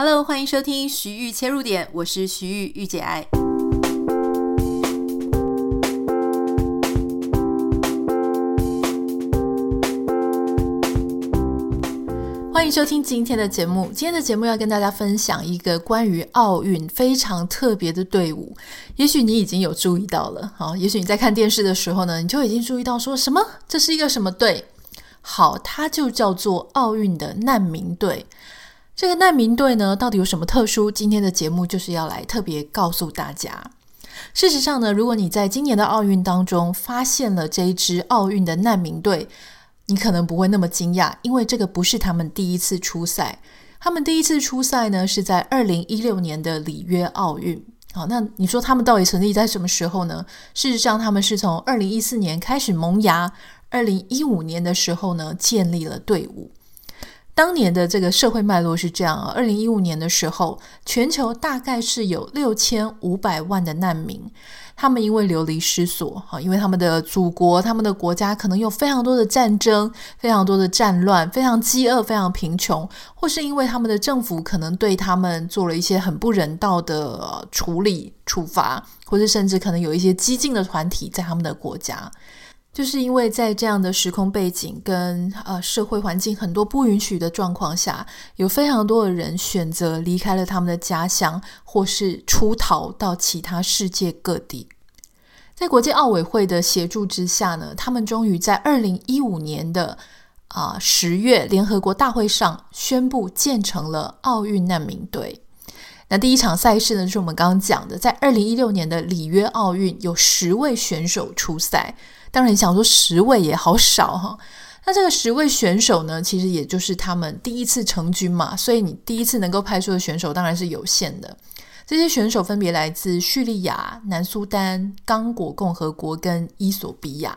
Hello，欢迎收听徐玉切入点，我是徐玉玉姐爱。欢迎收听今天的节目。今天的节目要跟大家分享一个关于奥运非常特别的队伍。也许你已经有注意到了，好，也许你在看电视的时候呢，你就已经注意到说什么？这是一个什么队？好，它就叫做奥运的难民队。这个难民队呢，到底有什么特殊？今天的节目就是要来特别告诉大家。事实上呢，如果你在今年的奥运当中发现了这一支奥运的难民队，你可能不会那么惊讶，因为这个不是他们第一次出赛。他们第一次出赛呢，是在二零一六年的里约奥运。好，那你说他们到底成立在什么时候呢？事实上，他们是从二零一四年开始萌芽，二零一五年的时候呢，建立了队伍。当年的这个社会脉络是这样啊，二零一五年的时候，全球大概是有六千五百万的难民，他们因为流离失所啊，因为他们的祖国、他们的国家可能有非常多的战争、非常多的战乱、非常饥饿、非常贫穷，或是因为他们的政府可能对他们做了一些很不人道的处理、处罚，或者甚至可能有一些激进的团体在他们的国家。就是因为在这样的时空背景跟呃社会环境很多不允许的状况下，有非常多的人选择离开了他们的家乡，或是出逃到其他世界各地。在国际奥委会的协助之下呢，他们终于在二零一五年的啊十月联合国大会上宣布建成了奥运难民队。那第一场赛事呢，就是我们刚刚讲的，在二零一六年的里约奥运，有十位选手出赛。当然，想说十位也好少哈。那这个十位选手呢，其实也就是他们第一次成军嘛，所以你第一次能够派出的选手当然是有限的。这些选手分别来自叙利亚、南苏丹、刚果共和国跟伊索比亚。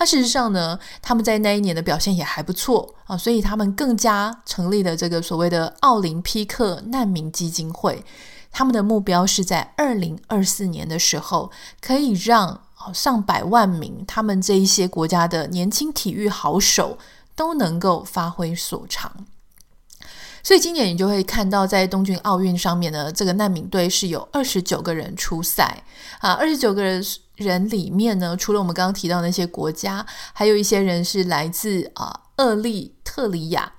那事实上呢，他们在那一年的表现也还不错啊，所以他们更加成立了这个所谓的奥林匹克难民基金会。他们的目标是在二零二四年的时候，可以让上百万名他们这一些国家的年轻体育好手都能够发挥所长。所以今年你就会看到，在东京奥运上面呢，这个难民队是有二十九个人出赛啊，二十九个人人里面呢，除了我们刚刚提到那些国家，还有一些人是来自啊厄立特里亚、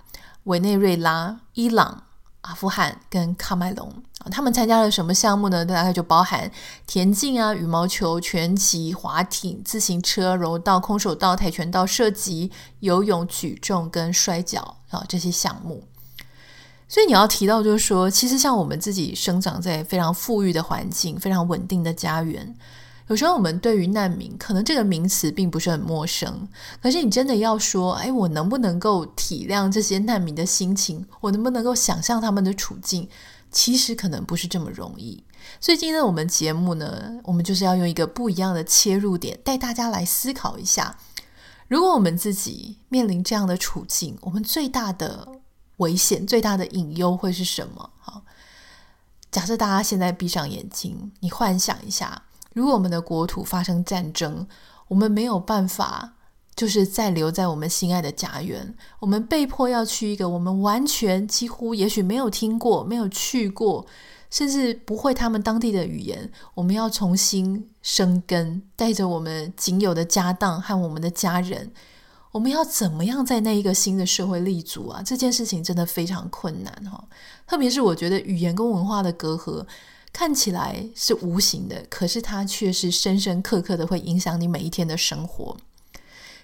委内瑞拉、伊朗。阿富汗跟喀麦隆，他们参加了什么项目呢？大概就包含田径啊、羽毛球、拳击、滑艇、自行车、柔道、空手道、跆拳道、射击、游泳、举重跟摔跤啊这些项目。所以你要提到，就是说，其实像我们自己生长在非常富裕的环境、非常稳定的家园。有时候我们对于难民，可能这个名词并不是很陌生。可是你真的要说，哎，我能不能够体谅这些难民的心情？我能不能够想象他们的处境？其实可能不是这么容易。所以今天我们节目呢，我们就是要用一个不一样的切入点，带大家来思考一下：如果我们自己面临这样的处境，我们最大的危险、最大的隐忧会是什么？好，假设大家现在闭上眼睛，你幻想一下。如果我们的国土发生战争，我们没有办法，就是再留在我们心爱的家园，我们被迫要去一个我们完全几乎也许没有听过、没有去过，甚至不会他们当地的语言，我们要重新生根，带着我们仅有的家当和我们的家人，我们要怎么样在那一个新的社会立足啊？这件事情真的非常困难哈，特别是我觉得语言跟文化的隔阂。看起来是无形的，可是它却是深深刻刻的会影响你每一天的生活。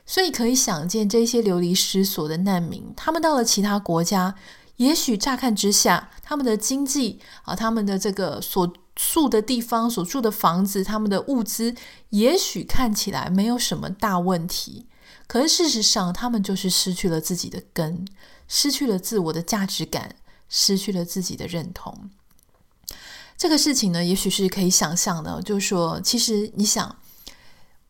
所以可以想见，这些流离失所的难民，他们到了其他国家，也许乍看之下，他们的经济啊，他们的这个所住的地方、所住的房子、他们的物资，也许看起来没有什么大问题。可是事实上，他们就是失去了自己的根，失去了自我的价值感，失去了自己的认同。这个事情呢，也许是可以想象的，就是说，其实你想，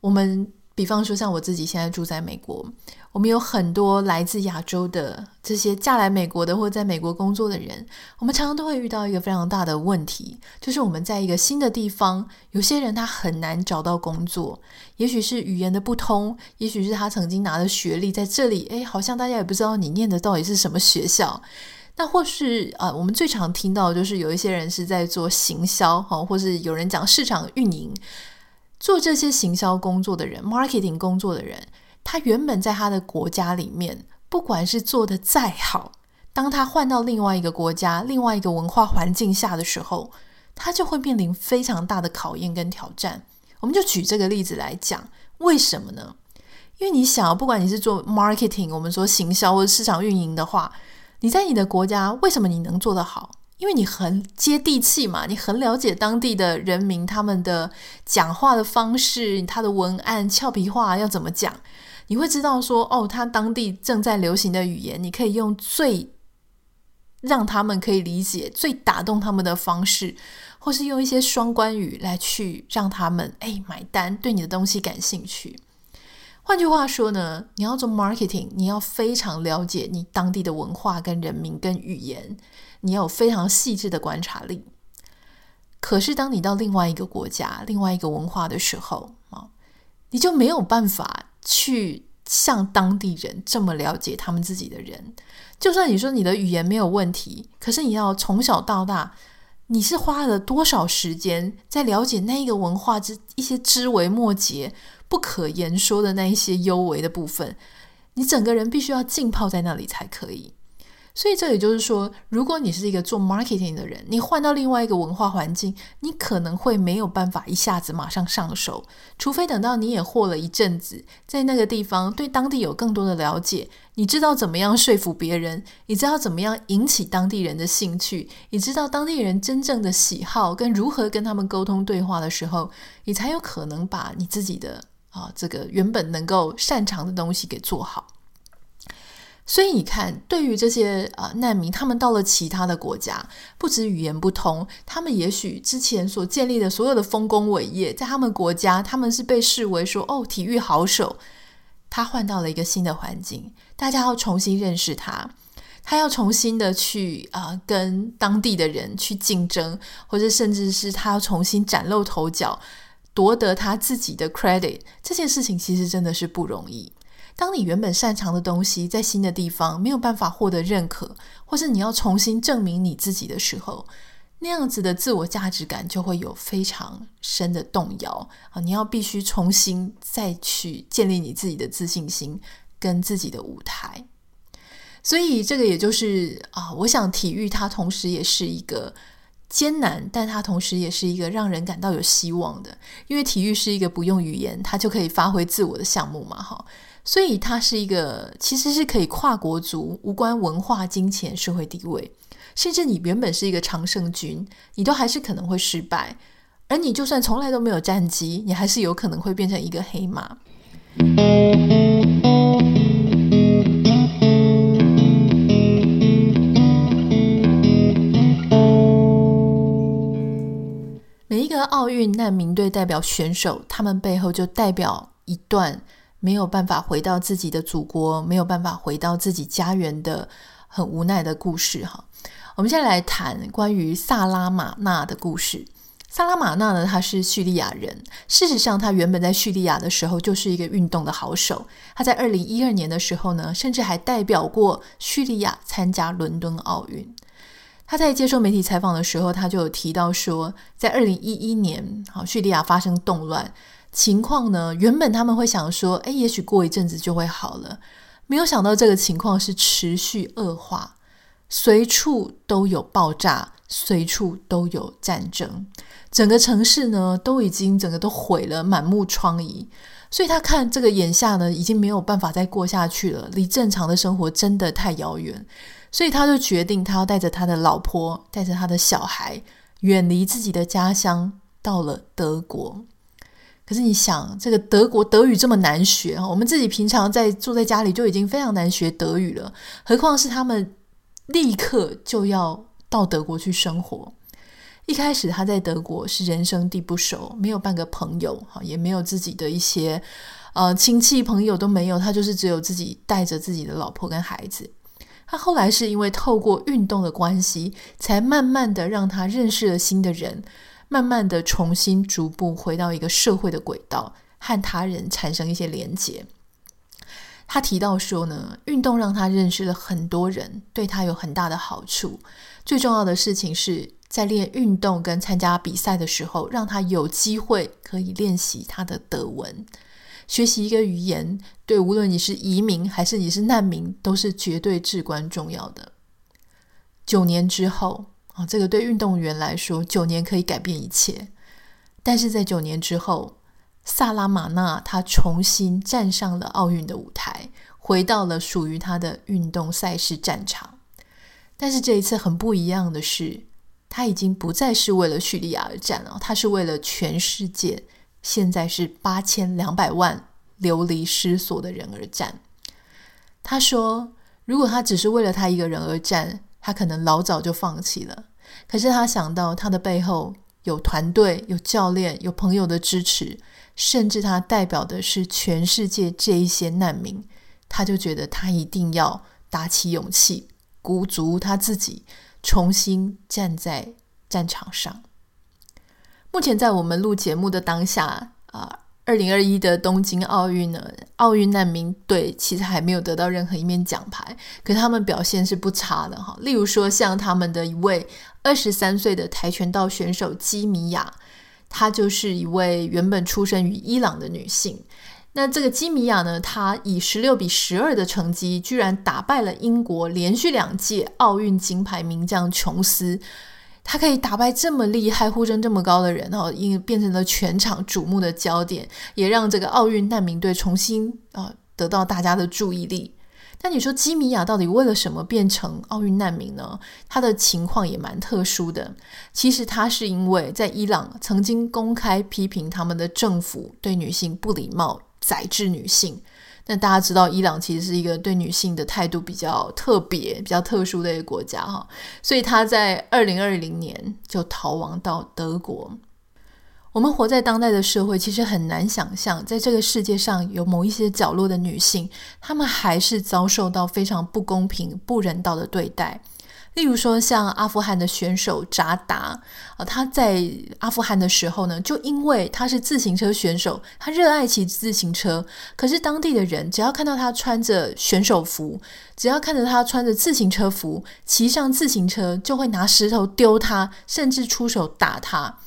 我们比方说像我自己现在住在美国，我们有很多来自亚洲的这些嫁来美国的或在美国工作的人，我们常常都会遇到一个非常大的问题，就是我们在一个新的地方，有些人他很难找到工作，也许是语言的不通，也许是他曾经拿的学历在这里，哎，好像大家也不知道你念的到底是什么学校。那或是啊、我们最常听到就是有一些人是在做行销哈，或是有人讲市场运营，做这些行销工作的人，marketing 工作的人，他原本在他的国家里面，不管是做的再好，当他换到另外一个国家、另外一个文化环境下的时候，他就会面临非常大的考验跟挑战。我们就举这个例子来讲，为什么呢？因为你想，不管你是做 marketing，我们说行销或者市场运营的话，你在你的国家，为什么你能做得好？因为你很接地气嘛，你很了解当地的人民，他们的讲话的方式，他的文案俏皮话要怎么讲，你会知道说，哦，他当地正在流行的语言，你可以用最让他们可以理解、最打动他们的方式，或是用一些双关语来去让他们哎买单，对你的东西感兴趣。换句话说呢，你要做 marketing，你要非常了解你当地的文化跟人民跟语言，你要有非常细致的观察力。可是当你到另外一个国家、另外一个文化的时候啊，你就没有办法去像当地人这么了解他们自己的人。就算你说你的语言没有问题，可是你要从小到大，你是花了多少时间在了解那一个文化之一些枝微末节？不可言说的那一些幽微的部分，你整个人必须要浸泡在那里才可以。所以这也就是说，如果你是一个做 marketing 的人，你换到另外一个文化环境，你可能会没有办法一下子马上上手，除非等到你也活了一阵子，在那个地方对当地有更多的了解，你知道怎么样说服别人，你知道怎么样引起当地人的兴趣，你知道当地人真正的喜好跟如何跟他们沟通对话的时候，你才有可能把你自己的。啊，这个原本能够擅长的东西给做好。所以你看，对于这些啊难民，他们到了其他的国家，不止语言不通，他们也许之前所建立的所有的丰功伟业，在他们国家，他们是被视为说哦，体育好手。他换到了一个新的环境，大家要重新认识他，他要重新的去啊跟当地的人去竞争，或者甚至是他要重新崭露头角。夺得他自己的 credit，这件事情其实真的是不容易。当你原本擅长的东西在新的地方没有办法获得认可，或是你要重新证明你自己的时候，那样子的自我价值感就会有非常深的动摇啊！你要必须重新再去建立你自己的自信心跟自己的舞台。所以这个也就是啊，我想体育它同时也是一个。艰难，但它同时也是一个让人感到有希望的，因为体育是一个不用语言，它就可以发挥自我的项目嘛，哈，所以它是一个其实是可以跨国族，无关文化、金钱、社会地位，甚至你原本是一个常胜军，你都还是可能会失败，而你就算从来都没有战绩，你还是有可能会变成一个黑马。每一个奥运难民队代表选手，他们背后就代表一段没有办法回到自己的祖国，没有办法回到自己家园的很无奈的故事。哈，我们现在来谈关于萨拉马纳的故事。萨拉马纳呢，他是叙利亚人。事实上，他原本在叙利亚的时候就是一个运动的好手。他在二零一二年的时候呢，甚至还代表过叙利亚参加伦敦奥运。他在接受媒体采访的时候，他就有提到说，在二零一一年，好，叙利亚发生动乱，情况呢，原本他们会想说，哎，也许过一阵子就会好了，没有想到这个情况是持续恶化，随处都有爆炸，随处都有战争，整个城市呢都已经整个都毁了，满目疮痍，所以他看这个眼下呢，已经没有办法再过下去了，离正常的生活真的太遥远。所以他就决定，他要带着他的老婆，带着他的小孩，远离自己的家乡，到了德国。可是你想，这个德国德语这么难学，我们自己平常在住在家里就已经非常难学德语了，何况是他们立刻就要到德国去生活。一开始他在德国是人生地不熟，没有半个朋友，也没有自己的一些呃亲戚朋友都没有，他就是只有自己带着自己的老婆跟孩子。他后来是因为透过运动的关系，才慢慢的让他认识了新的人，慢慢的重新逐步回到一个社会的轨道，和他人产生一些连结。他提到说呢，运动让他认识了很多人，对他有很大的好处。最重要的事情是在练运动跟参加比赛的时候，让他有机会可以练习他的德文。学习一个语言，对无论你是移民还是你是难民，都是绝对至关重要的。九年之后这个对运动员来说，九年可以改变一切。但是在九年之后，萨拉玛纳他重新站上了奥运的舞台，回到了属于他的运动赛事战场。但是这一次很不一样的是，他已经不再是为了叙利亚而战了，他是为了全世界。现在是八千两百万流离失所的人而战。他说：“如果他只是为了他一个人而战，他可能老早就放弃了。可是他想到他的背后有团队、有教练、有朋友的支持，甚至他代表的是全世界这一些难民，他就觉得他一定要打起勇气，鼓足他自己，重新站在战场上。”目前在我们录节目的当下啊，二零二一的东京奥运呢，奥运难民队其实还没有得到任何一面奖牌，可他们表现是不差的哈。例如说，像他们的一位二十三岁的跆拳道选手基米亚，她就是一位原本出生于伊朗的女性。那这个基米亚呢，她以十六比十二的成绩，居然打败了英国连续两届奥运金牌名将琼斯。他可以打败这么厉害、呼声这么高的人哦，因变成了全场瞩目的焦点，也让这个奥运难民队重新啊得到大家的注意力。但你说基米亚到底为了什么变成奥运难民呢？他的情况也蛮特殊的。其实他是因为在伊朗曾经公开批评他们的政府对女性不礼貌、宰制女性。那大家知道，伊朗其实是一个对女性的态度比较特别、比较特殊的一个国家哈，所以他在二零二零年就逃亡到德国。我们活在当代的社会，其实很难想象，在这个世界上有某一些角落的女性，她们还是遭受到非常不公平、不人道的对待。例如说，像阿富汗的选手扎达啊，他在阿富汗的时候呢，就因为他是自行车选手，他热爱骑自行车。可是当地的人只要看到他穿着选手服，只要看着他穿着自行车服，骑上自行车，就会拿石头丢他，甚至出手打他。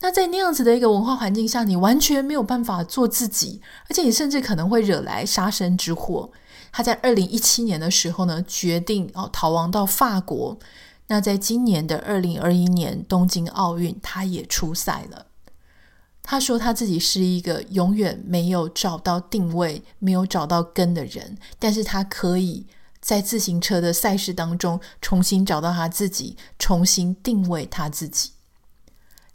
那在那样子的一个文化环境下，你完全没有办法做自己，而且你甚至可能会惹来杀身之祸。他在二零一七年的时候呢，决定哦逃亡到法国。那在今年的二零二一年东京奥运，他也出赛了。他说他自己是一个永远没有找到定位、没有找到根的人，但是他可以在自行车的赛事当中重新找到他自己，重新定位他自己。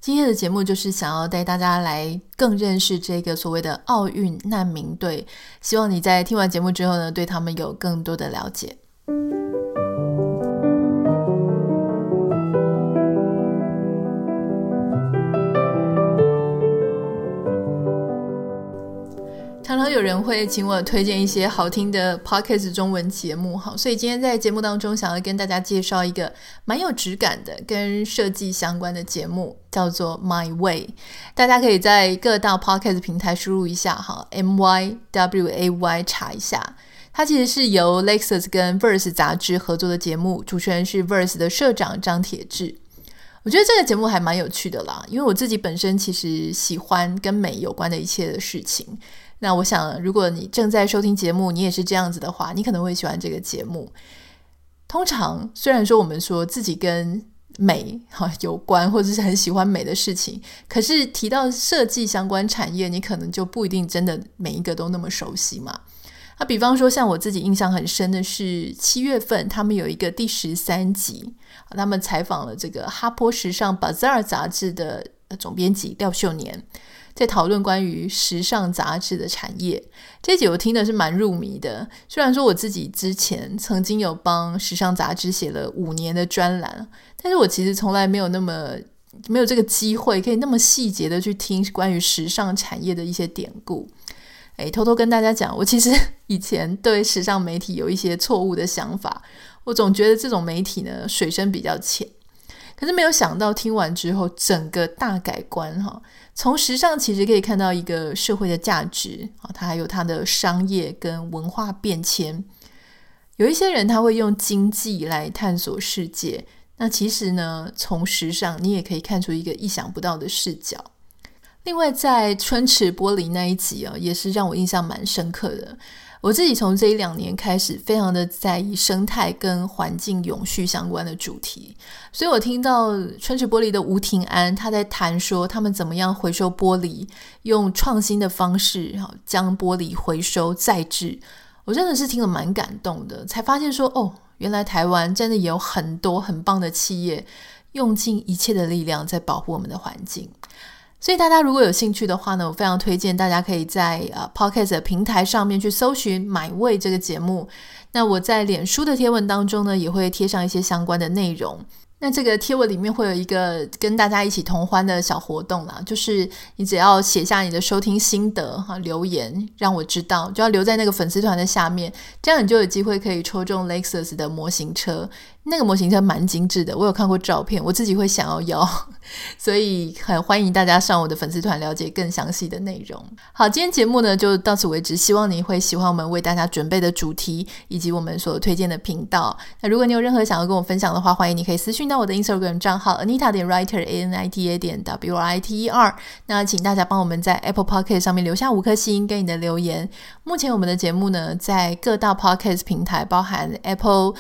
今天的节目就是想要带大家来更认识这个所谓的奥运难民队，希望你在听完节目之后呢，对他们有更多的了解。有人会请我推荐一些好听的 Podcast 中文节目，哈，所以今天在节目当中想要跟大家介绍一个蛮有质感的跟设计相关的节目，叫做 My Way。大家可以在各大 Podcast 平台输入一下哈，M Y W A Y 查一下。它其实是由 Lexus 跟 Verse 杂志合作的节目，主持人是 Verse 的社长张铁志。我觉得这个节目还蛮有趣的啦，因为我自己本身其实喜欢跟美有关的一切的事情。那我想，如果你正在收听节目，你也是这样子的话，你可能会喜欢这个节目。通常，虽然说我们说自己跟美哈有关，或者是很喜欢美的事情，可是提到设计相关产业，你可能就不一定真的每一个都那么熟悉嘛。那比方说，像我自己印象很深的是七月份，他们有一个第十三集，他们采访了这个《哈坡时尚 Bazaar》杂志的总编辑廖秀年。在讨论关于时尚杂志的产业，这集我听的是蛮入迷的。虽然说我自己之前曾经有帮时尚杂志写了五年的专栏，但是我其实从来没有那么没有这个机会，可以那么细节的去听关于时尚产业的一些典故。诶，偷偷跟大家讲，我其实 以前对时尚媒体有一些错误的想法，我总觉得这种媒体呢，水深比较浅。可是没有想到听完之后整个大改观哈。从时尚其实可以看到一个社会的价值啊，它还有它的商业跟文化变迁。有一些人他会用经济来探索世界，那其实呢，从时尚你也可以看出一个意想不到的视角。另外，在春池玻璃那一集啊，也是让我印象蛮深刻的。我自己从这一两年开始，非常的在意生态跟环境永续相关的主题，所以我听到春池玻璃的吴庭安他在谈说他们怎么样回收玻璃，用创新的方式哈将玻璃回收再制，我真的是听了蛮感动的，才发现说哦，原来台湾真的也有很多很棒的企业，用尽一切的力量在保护我们的环境。所以大家如果有兴趣的话呢，我非常推荐大家可以在呃 Podcast 平台上面去搜寻《买位》这个节目。那我在脸书的贴文当中呢，也会贴上一些相关的内容。那这个贴文里面会有一个跟大家一起同欢的小活动啦，就是你只要写下你的收听心得哈，留言让我知道，就要留在那个粉丝团的下面，这样你就有机会可以抽中 Lexus 的模型车。那个模型车蛮精致的，我有看过照片，我自己会想要要，所以很欢迎大家上我的粉丝团了解更详细的内容。好，今天节目呢就到此为止，希望你会喜欢我们为大家准备的主题以及我们所推荐的频道。那如果你有任何想要跟我分享的话，欢迎你可以私讯到我的 Instagram 账号 Anita 点 Writer A N I T A 点 W R I T E R。那请大家帮我们在 Apple Podcast 上面留下五颗星跟你的留言。目前我们的节目呢在各大 Podcast 平台，包含 Apple。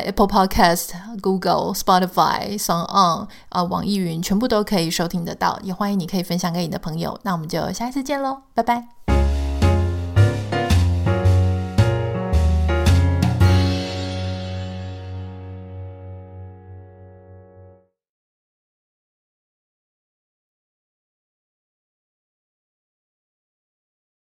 Apple Podcast、Google、Spotify、s o n g On 啊，网易云全部都可以收听得到，也欢迎你可以分享给你的朋友。那我们就下一次见喽，拜拜。